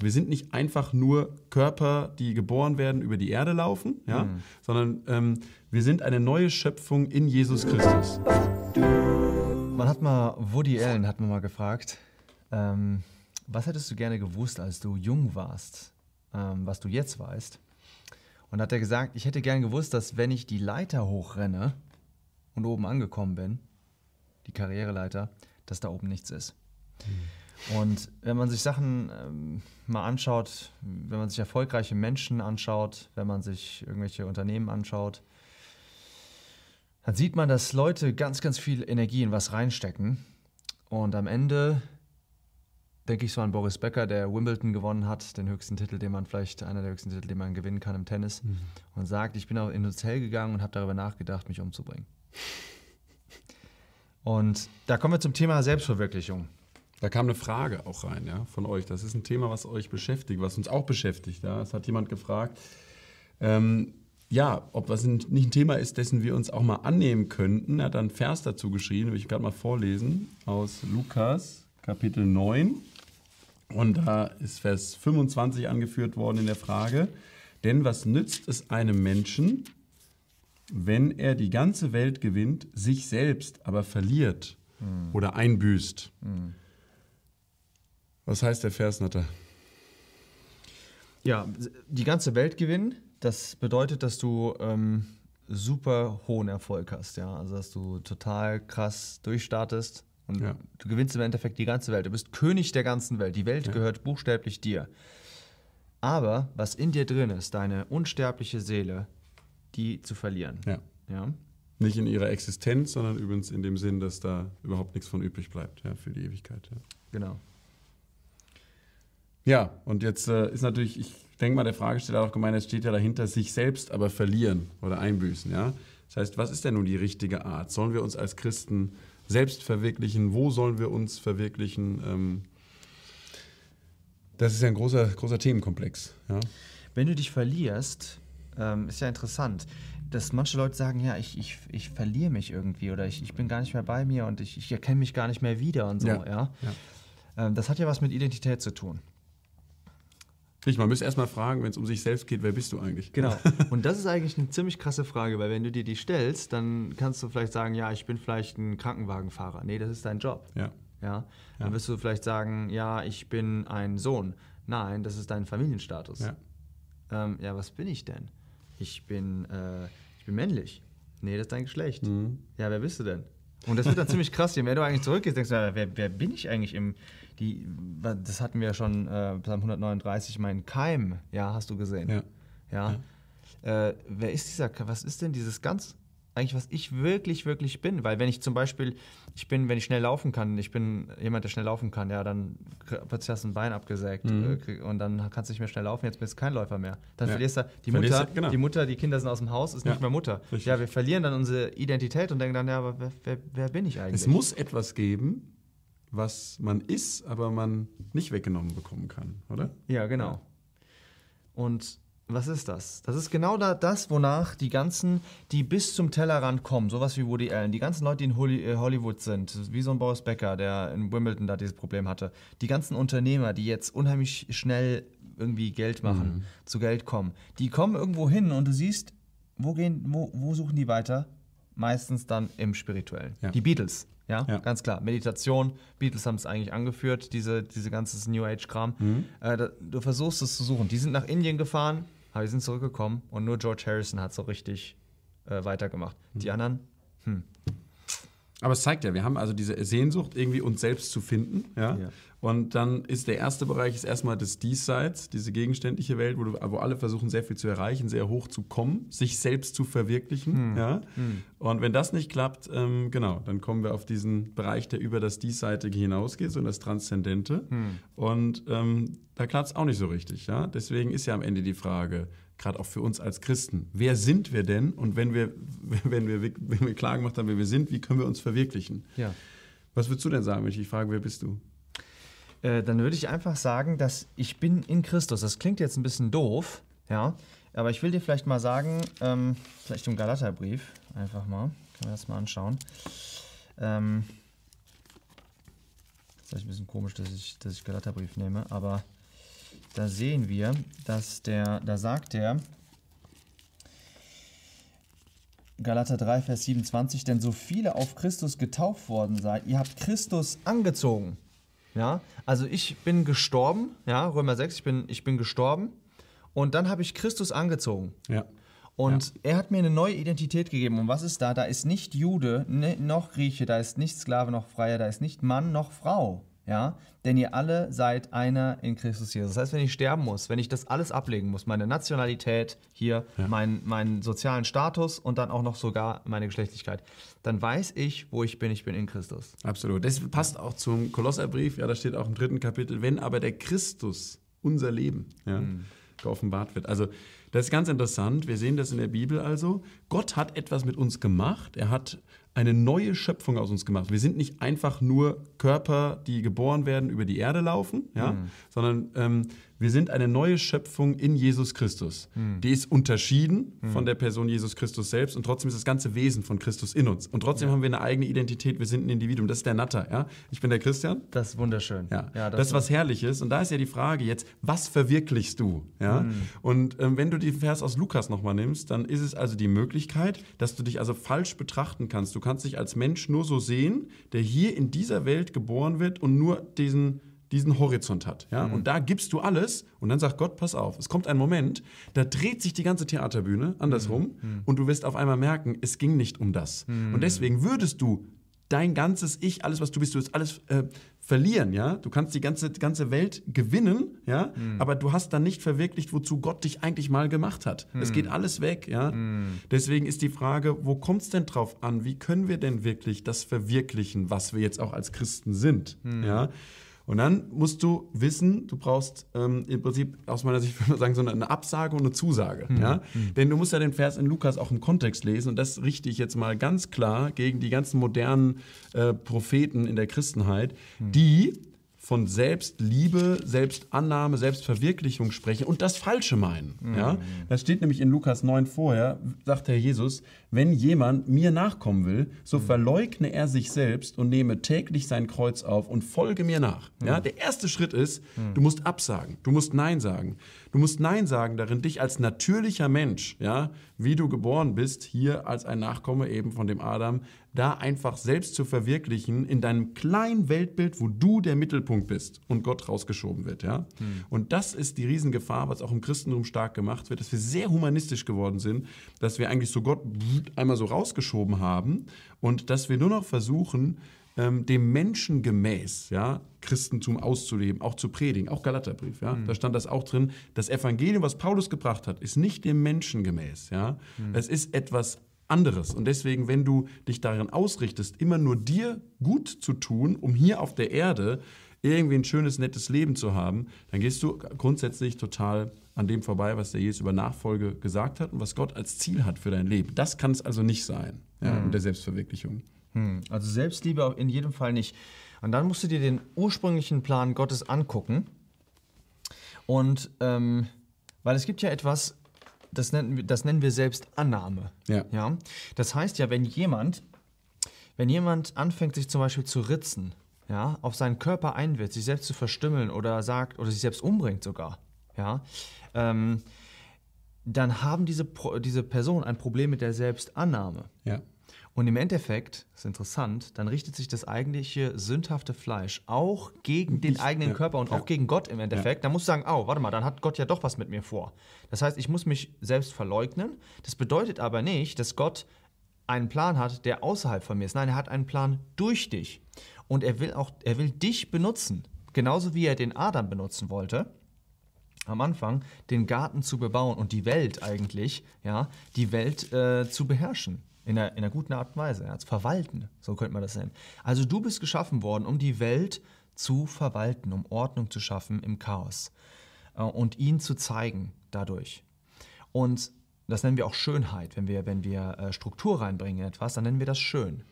Wir sind nicht einfach nur Körper, die geboren werden, über die Erde laufen, ja, Mhm. sondern ähm, wir sind eine neue Schöpfung in Jesus Christus. Man hat mal, Woody Allen hat mir mal gefragt, ähm, was hättest du gerne gewusst, als du jung warst, ähm, was du jetzt weißt? Und hat er gesagt, ich hätte gern gewusst, dass wenn ich die Leiter hochrenne und oben angekommen bin, die Karriereleiter, dass da oben nichts ist. Und wenn man sich Sachen ähm, mal anschaut, wenn man sich erfolgreiche Menschen anschaut, wenn man sich irgendwelche Unternehmen anschaut, dann sieht man, dass Leute ganz, ganz viel Energie in was reinstecken. Und am Ende denke ich so an Boris Becker, der Wimbledon gewonnen hat, den höchsten Titel, den man vielleicht, einer der höchsten Titel, den man gewinnen kann im Tennis, und sagt, ich bin auch in ein Hotel gegangen und habe darüber nachgedacht, mich umzubringen. Und da kommen wir zum Thema Selbstverwirklichung. Da kam eine Frage auch rein, ja, von euch. Das ist ein Thema, was euch beschäftigt, was uns auch beschäftigt. Ja. Es hat jemand gefragt, ähm, ja, ob das nicht ein Thema ist, dessen wir uns auch mal annehmen könnten. Er hat dann einen Vers dazu geschrieben, will ich gerade mal vorlesen, aus Lukas, Kapitel 9. Und da ist Vers 25 angeführt worden in der Frage. Denn was nützt es einem Menschen, wenn er die ganze Welt gewinnt, sich selbst aber verliert oder einbüßt? Was heißt der Vers, Natter? Ja, die ganze Welt gewinnen, das bedeutet, dass du ähm, super hohen Erfolg hast, ja. Also dass du total krass durchstartest und Ja. du gewinnst im Endeffekt die ganze Welt. Du bist König der ganzen Welt. Die Welt gehört buchstäblich dir. Aber was in dir drin ist, deine unsterbliche Seele, die zu verlieren. Ja. Ja. Nicht in ihrer Existenz, sondern übrigens in dem Sinn, dass da überhaupt nichts von übrig bleibt, ja, für die Ewigkeit. Ja, Genau. Ja und jetzt äh, ist natürlich, ich denke mal, der Fragesteller hat auch gemeint, es steht ja dahinter, sich selbst aber verlieren oder einbüßen, ja. Das heißt, was ist denn nun die richtige Art? Sollen wir uns als Christen selbst verwirklichen? Wo sollen wir uns verwirklichen? Ähm, das ist ja ein großer, großer Themenkomplex, ja. Wenn du dich verlierst, ähm, ist ja interessant, dass manche Leute sagen, ja, ich, ich, ich verliere mich irgendwie oder ich, ich bin gar nicht mehr bei mir und ich, ich erkenne mich gar nicht mehr wieder und so, Ja, ja. ja. Ähm, das hat ja was mit Identität zu tun. Richtig, man müsste erstmal fragen, wenn es um sich selbst geht, wer bist du eigentlich? Genau. Und das ist eigentlich eine ziemlich krasse Frage, weil wenn du dir die stellst, dann kannst du vielleicht sagen, ja, ich bin vielleicht ein Krankenwagenfahrer. Nee, das ist dein Job. Ja. Ja. Dann wirst du vielleicht sagen, ja, ich bin ein Sohn. Nein, das ist dein Familienstatus. Ja. Ähm, ja, was bin ich denn? Ich bin, äh, ich bin männlich. Nee, das ist dein Geschlecht. Ja, wer bist du denn? Und das wird dann ziemlich krass, je mehr du eigentlich zurückgehst, denkst du, ja, wer, wer bin ich eigentlich im, die, das hatten wir ja schon äh, Psalm 139, mein Keim, ja, hast du gesehen. Ja. Ja. Äh, wer ist dieser, was ist denn dieses ganz, eigentlich was ich wirklich, wirklich bin? Weil wenn ich zum Beispiel, ich bin, wenn ich schnell laufen kann, ich bin jemand, der schnell laufen kann, ja, dann plötzlich hast du ein Bein abgesägt äh, krieg- und dann kannst du nicht mehr schnell laufen, jetzt bist du kein Läufer mehr. Dann Ja. verlierst du, die Verlierst Mutter, du- genau. die Mutter, die Kinder sind aus dem Haus, ist Ja. nicht mehr Mutter. Richtig. Ja, wir verlieren dann unsere Identität und denken dann, ja, aber wer, wer, wer bin ich eigentlich? Es muss etwas geben, was man ist, aber man nicht weggenommen bekommen kann, oder? Ja, genau. Und was ist das? Das ist genau da, das, wonach die ganzen, die bis zum Tellerrand kommen, sowas wie Woody Allen, die ganzen Leute, die in äh, Hollywood sind, wie so ein Boris Becker, der in Wimbledon da dieses Problem hatte, die ganzen Unternehmer, die jetzt unheimlich schnell irgendwie Geld machen, zu Geld kommen, die kommen irgendwo hin und du siehst, wo, gehen, wo, wo suchen die weiter? Meistens dann im Spirituellen. Ja. Die Beatles, ja? Ja. ganz klar. Meditation, Beatles haben es eigentlich angeführt, diese, diese ganzes New Age-Kram. Äh, da, du versuchst es zu suchen. Die sind nach Indien gefahren, aber die sind zurückgekommen und nur George Harrison hat so richtig äh, weitergemacht. Die anderen, Aber es zeigt ja, wir haben also diese Sehnsucht, irgendwie uns selbst zu finden. Ja? Ja. Und dann ist der erste Bereich ist erstmal das Diesseits, diese gegenständliche Welt, wo, du, wo alle versuchen, sehr viel zu erreichen, sehr hoch zu kommen, sich selbst zu verwirklichen. Ja? Und wenn das nicht klappt, ähm, genau, dann kommen wir auf diesen Bereich, der über das Diesseitige hinausgeht, so das Transzendente. Und ähm, da klappt es auch nicht so richtig. Ja? Deswegen ist ja am Ende die Frage, gerade auch für uns als Christen, wer sind wir denn? Und wenn wir, wenn wir, wenn wir klar gemacht haben, wer wir sind, wie können wir uns verwirklichen? ja. Was würdest du denn sagen, wenn ich dich frage, wer bist du? Äh, dann würde ich einfach sagen, dass ich bin in Christus. Das klingt jetzt ein bisschen doof, ja. Aber ich will dir vielleicht mal sagen, ähm, vielleicht im Galaterbrief, einfach mal, können wir das mal anschauen. Ähm, ist vielleicht ein bisschen komisch, dass ich, dass ich Galaterbrief nehme, aber da sehen wir, dass der, da sagt er, Galater 3, Vers 27, denn so viele auf Christus getauft worden seid, ihr habt Christus angezogen. Ja, also ich bin gestorben, ja, Römer 6, ich bin, ich bin gestorben und dann habe ich Christus angezogen. Ja. Und Ja. er hat mir eine neue Identität gegeben. Und was ist da? Da ist nicht Jude ne, noch Grieche, da ist nicht Sklave noch Freier, da ist nicht Mann noch Frau. Ja? Denn ihr alle seid einer in Christus Jesus. Das heißt, wenn ich sterben muss, wenn ich das alles ablegen muss, meine Nationalität hier, mein, meinen sozialen Status und dann auch noch sogar meine Geschlechtlichkeit, dann weiß ich, wo ich bin. Ich bin in Christus. Absolut. Das passt auch zum Kolosserbrief, ja, da steht auch im dritten Kapitel, wenn aber der Christus, unser Leben, ja, geoffenbart wird. Also das ist ganz interessant. Wir sehen das in der Bibel also. Gott hat etwas mit uns gemacht. Er hat eine neue Schöpfung aus uns gemacht. Wir sind nicht einfach nur Körper, die geboren werden, über die Erde laufen, ja, sondern ähm, wir sind eine neue Schöpfung in Jesus Christus. Die ist unterschieden von der Person Jesus Christus selbst und trotzdem ist das ganze Wesen von Christus in uns. Und trotzdem haben wir eine eigene Identität. Wir sind ein Individuum. Das ist der Natter. Ja? Ich bin der Christian. Das ist wunderschön. Ja, das, ist was Herrliches. Und da ist ja die Frage jetzt, was verwirklichst du? Ja? Und ähm, wenn du den Vers aus Lukas nochmal nimmst, dann ist es also die Möglichkeit, dass du dich also falsch betrachten kannst. Du kannst dich als Mensch nur so sehen, der hier in dieser Welt geboren wird und nur diesen diesen Horizont hat. Ja? Und da gibst du alles und dann sagt Gott, pass auf, es kommt ein Moment, da dreht sich die ganze Theaterbühne andersrum und du wirst auf einmal merken, es ging nicht um das. Und deswegen würdest du dein ganzes Ich, alles, was du bist, du wirst alles äh, verlieren, ja. Du kannst die ganze, ganze Welt gewinnen, ja, aber du hast dann nicht verwirklicht, wozu Gott dich eigentlich mal gemacht hat. Es geht alles weg, ja. Deswegen ist die Frage, wo kommt es denn drauf an? Wie können wir denn wirklich das verwirklichen, was wir jetzt auch als Christen sind, ja? Und dann musst du wissen, du brauchst ähm, im Prinzip aus meiner Sicht würde man sagen so eine, eine Absage und eine Zusage. Ja? Denn du musst ja den Vers in Lukas auch im Kontext lesen und das richte ich jetzt mal ganz klar gegen die ganzen modernen äh, Propheten in der Christenheit, die von Selbstliebe, Selbstannahme, Selbstverwirklichung sprechen und das Falsche meinen. Ja? Das steht nämlich in Lukas 9 vorher, sagt Herr Jesus, wenn jemand mir nachkommen will, so verleugne er sich selbst und nehme täglich sein Kreuz auf und folge mir nach. Ja? Der erste Schritt ist, du musst absagen, du musst Nein sagen. Du musst Nein sagen darin, dich als natürlicher Mensch, ja, wie du geboren bist, hier als ein Nachkomme eben von dem Adam, da einfach selbst zu verwirklichen in deinem kleinen Weltbild, wo du der Mittelpunkt bist und Gott rausgeschoben wird, ja. Und das ist die Riesengefahr, was auch im Christentum stark gemacht wird, dass wir sehr humanistisch geworden sind, dass wir eigentlich so Gott einmal so rausgeschoben haben und dass wir nur noch versuchen, ähm, dem Menschen gemäß, ja, Christentum auszuleben, auch zu predigen, auch Galaterbrief, ja, da stand das auch drin. Das Evangelium, was Paulus gebracht hat, ist nicht dem Menschen gemäß, ja, es ist etwas anderes. Und deswegen, wenn du dich darin ausrichtest, immer nur dir gut zu tun, um hier auf der Erde irgendwie ein schönes, nettes Leben zu haben, dann gehst du grundsätzlich total an dem vorbei, was der Jesus über Nachfolge gesagt hat und was Gott als Ziel hat für dein Leben. Das kann es also nicht sein, ja, mit der Selbstverwirklichung. Hm, Also Selbstliebe in jedem Fall nicht. Und dann musst du dir den ursprünglichen Plan Gottes angucken. Und ähm, weil es gibt ja etwas, das nennen, wir- das nennen wir Selbstannahme. Ja. Ja? Das heißt ja, wenn jemand, wenn jemand anfängt, sich zum Beispiel zu ritzen, ja, auf seinen Körper einwirkt, sich selbst zu verstümmeln oder sagt oder sich selbst umbringt sogar, ja, ähm, dann haben diese, Pro- diese Person ein Problem mit der Selbstannahme. Ja. Und im Endeffekt, das ist interessant, dann richtet sich das eigentliche sündhafte Fleisch auch gegen den eigenen ja, Körper und ja. auch gegen Gott im Endeffekt. Da musst du sagen, oh, warte mal, dann hat Gott ja doch was mit mir vor. Das heißt, ich muss mich selbst verleugnen. Das bedeutet aber nicht, dass Gott einen Plan hat, der außerhalb von mir ist. Nein, er hat einen Plan durch dich. Und er will auch, er will dich benutzen. Genauso wie er den Adam benutzen wollte am Anfang, den Garten zu bebauen und die Welt eigentlich, ja, die Welt äh, zu beherrschen. In einer, in einer guten Art und Weise, ja, zu verwalten, so könnte man das nennen. Also du bist geschaffen worden, um die Welt zu verwalten, um Ordnung zu schaffen im Chaos äh, und ihn zu zeigen dadurch. Und das nennen wir auch Schönheit, wenn wir, wenn wir äh, Struktur reinbringen in etwas, dann nennen wir das schön.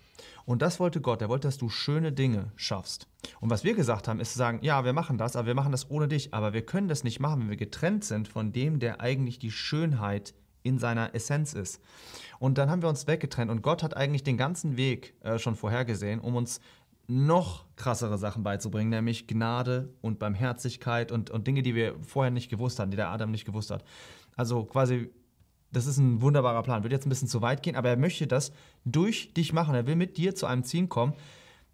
Und das wollte Gott, er wollte, dass du schöne Dinge schaffst. Und was wir gesagt haben, ist zu sagen, ja, wir machen das, aber wir machen das ohne dich. Aber wir können das nicht machen, wenn wir getrennt sind von dem, der eigentlich die Schönheit in seiner Essenz ist. Und dann haben wir uns weggetrennt und Gott hat eigentlich den ganzen Weg äh, schon vorhergesehen, um uns noch krassere Sachen beizubringen, nämlich Gnade und Barmherzigkeit und, und Dinge, die wir vorher nicht gewusst hatten, die der Adam nicht gewusst hat. Also quasi, das ist ein wunderbarer Plan. Wird jetzt ein bisschen zu weit gehen, aber er möchte das durch dich machen. Er will mit dir zu einem Ziel kommen.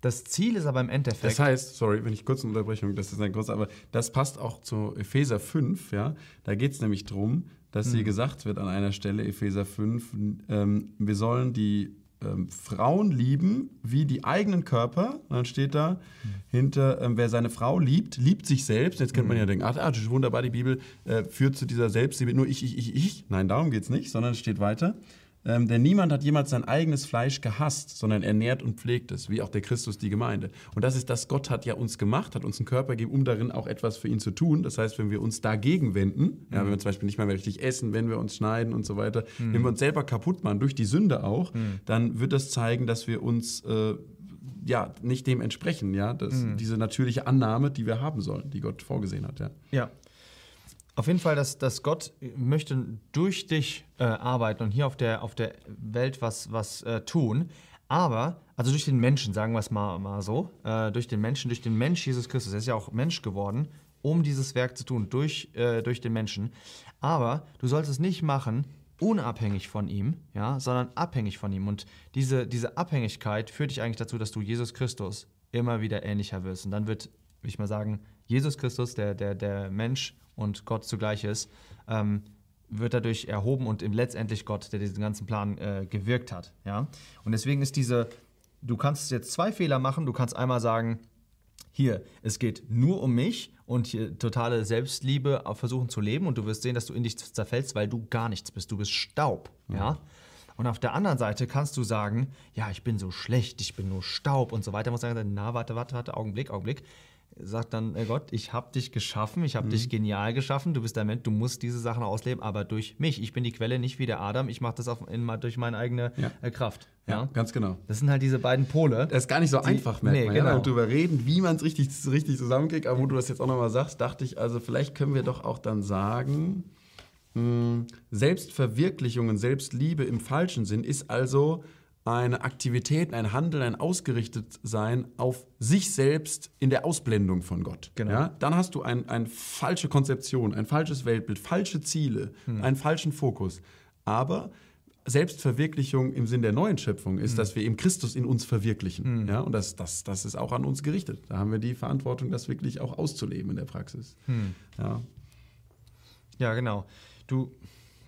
Das Ziel ist aber im Endeffekt. Das heißt, sorry, wenn ich kurz eine Unterbrechung, das ist ein großer, aber das passt auch zu Epheser 5, ja. Da geht es nämlich darum, dass hier gesagt wird an einer Stelle, Epheser 5, ähm, wir sollen die ähm, Frauen lieben wie die eigenen Körper. Und dann steht da hinter, ähm, wer seine Frau liebt, liebt sich selbst. Jetzt könnte man ja denken, ach, ah, das ist wunderbar, die Bibel äh, führt zu dieser Selbstliebe. Nur ich, ich, ich, ich. Nein, darum geht es nicht, sondern es steht weiter. Ähm, denn niemand hat jemals sein eigenes Fleisch gehasst, sondern ernährt und pflegt es, wie auch der Christus die Gemeinde. Und das ist das, Gott hat ja uns gemacht, hat uns einen Körper gegeben, um darin auch etwas für ihn zu tun. Das heißt, wenn wir uns dagegen wenden, ja, wenn wir zum Beispiel nicht mehr richtig essen, wenn wir uns schneiden und so weiter, wenn wir uns selber kaputt machen, durch die Sünde auch, dann wird das zeigen, dass wir uns äh, ja nicht dem entsprechen, ja, das, diese natürliche Annahme, die wir haben sollen, die Gott vorgesehen hat, ja. Ja. Auf jeden Fall, dass, dass Gott möchte durch dich äh, arbeiten und hier auf der, auf der Welt was, was äh, tun. Aber, also durch den Menschen, sagen wir es mal, mal so, äh, durch den Menschen, durch den Mensch Jesus Christus, er ist ja auch Mensch geworden, um dieses Werk zu tun, durch, äh, durch den Menschen. Aber du sollst es nicht machen, unabhängig von ihm, ja, sondern abhängig von ihm. Und diese, diese Abhängigkeit führt dich eigentlich dazu, dass du Jesus Christus immer wieder ähnlicher wirst. Und dann wird, will ich mal sagen, Jesus Christus, der, der, der Mensch und Gott zugleich ist, ähm, wird dadurch erhoben und letztendlich Gott, der diesen ganzen Plan äh, gewirkt hat. Ja? Und deswegen ist diese, du kannst jetzt zwei Fehler machen. Du kannst einmal sagen, hier, es geht nur um mich und hier totale Selbstliebe versuchen zu leben und du wirst sehen, dass du in dich zerfällst, weil du gar nichts bist. Du bist Staub. Ja? Und auf der anderen Seite kannst du sagen, ja, ich bin so schlecht, ich bin nur Staub und so weiter. Muss sagen, na, warte, warte, warte, Augenblick, Augenblick. Sagt dann äh, Gott, ich habe dich geschaffen, ich habe dich genial geschaffen, du bist der Mensch, du musst diese Sachen ausleben, aber durch mich. Ich bin die Quelle, nicht wie der Adam. Ich mache das auf, in, durch meine eigene Ja. äh, Kraft. Ja, Ja? ganz genau. Das sind halt diese beiden Pole. Das ist gar nicht so einfach, merkt nee, man. genau. Ja, darüber reden, wie man es richtig, richtig zusammenkriegt. Aber wo du das jetzt auch nochmal sagst, dachte ich, also vielleicht können wir doch auch dann sagen, mh, Selbstverwirklichung und Selbstliebe im falschen Sinn ist also eine Aktivität, ein Handeln, ein Ausgerichtetsein auf sich selbst in der Ausblendung von Gott. Genau. Ja? Dann hast du ein, eine falsche Konzeption, ein falsches Weltbild, falsche Ziele, einen falschen Fokus. Aber Selbstverwirklichung im Sinn der neuen Schöpfung ist, dass wir eben Christus in uns verwirklichen. Ja? Und das, das, das ist auch an uns gerichtet. Da haben wir die Verantwortung, das wirklich auch auszuleben in der Praxis. Ja. Ja, genau. Du,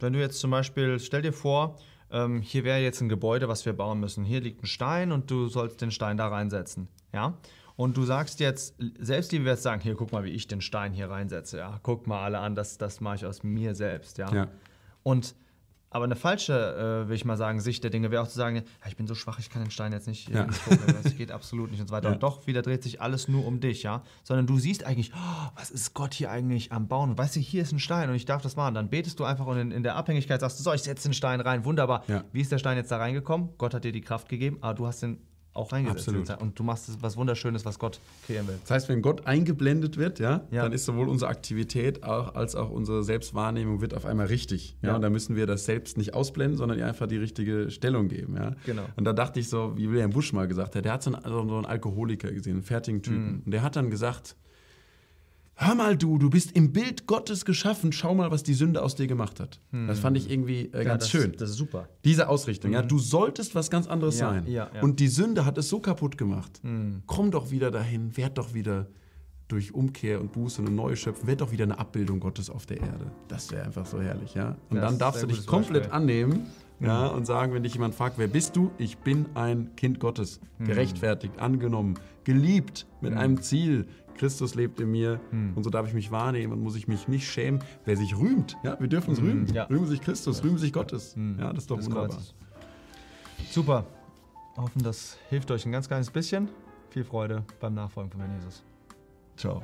wenn du jetzt zum Beispiel, stell dir vor, ähm, hier wäre jetzt ein Gebäude, was wir bauen müssen. Hier liegt ein Stein und du sollst den Stein da reinsetzen. Ja? Und du sagst jetzt, Selbstliebe wird sagen, hier, guck mal, wie ich den Stein hier reinsetze. Ja? Guck mal alle an, das, das mache ich aus mir selbst. Ja? Ja. Und aber eine falsche, äh, will ich mal sagen, Sicht der Dinge wäre auch zu sagen, ja, ich bin so schwach, ich kann den Stein jetzt nicht, äh, Ja. nicht gucken, das geht absolut nicht und so weiter. Ja. Und doch wieder dreht sich alles nur um dich, ja. Sondern du siehst eigentlich, oh, was ist Gott hier eigentlich am Bauen? Und weißt du, hier ist ein Stein und ich darf das machen. Dann betest du einfach und in, in der Abhängigkeit sagst du, so, ich setze den Stein rein, wunderbar. Ja. Wie ist der Stein jetzt da reingekommen? Gott hat dir die Kraft gegeben, aber du hast den auch reingesetzt. Absolut. Und du machst was Wunderschönes, was Gott kreieren will. Das heißt, wenn Gott eingeblendet wird, ja, Ja. dann ist sowohl unsere Aktivität auch, als auch unsere Selbstwahrnehmung wird auf einmal richtig. Ja? Ja. Und da müssen wir das selbst nicht ausblenden, sondern ihr einfach die richtige Stellung geben. Ja? Genau. Und da dachte ich so, wie William Busch mal gesagt hat, der hat so einen, so einen Alkoholiker gesehen, einen fertigen Typen. Mhm. Und der hat dann gesagt, hör mal du, du bist im Bild Gottes geschaffen, schau mal, was die Sünde aus dir gemacht hat. Das fand ich irgendwie äh, ganz das, schön. Das ist super. Diese Ausrichtung, ja, du solltest was ganz anderes Ja, sein. ja, ja. Und die Sünde hat es so kaputt gemacht. Komm doch wieder dahin, werd doch wieder durch Umkehr und Buße und neue Schöpfen, werd doch wieder eine Abbildung Gottes auf der Erde. Das wäre einfach so herrlich, ja. Und Das dann darfst du dich komplett Beispiel. annehmen, ja, und sagen, wenn dich jemand fragt, wer bist du? Ich bin ein Kind Gottes, gerechtfertigt, angenommen, geliebt, mit einem Ziel. Christus lebt in mir und so darf ich mich wahrnehmen und muss ich mich nicht schämen. Wer sich rühmt, ja, wir dürfen uns rühmen. ja. Rühmen sich Christus, rühmen sich Gottes. Ja, das ist doch Des wunderbar. Kreuzes. Super. Hoffen, das hilft euch ein ganz kleines bisschen. Viel Freude beim Nachfolgen von Herrn Jesus. Ciao.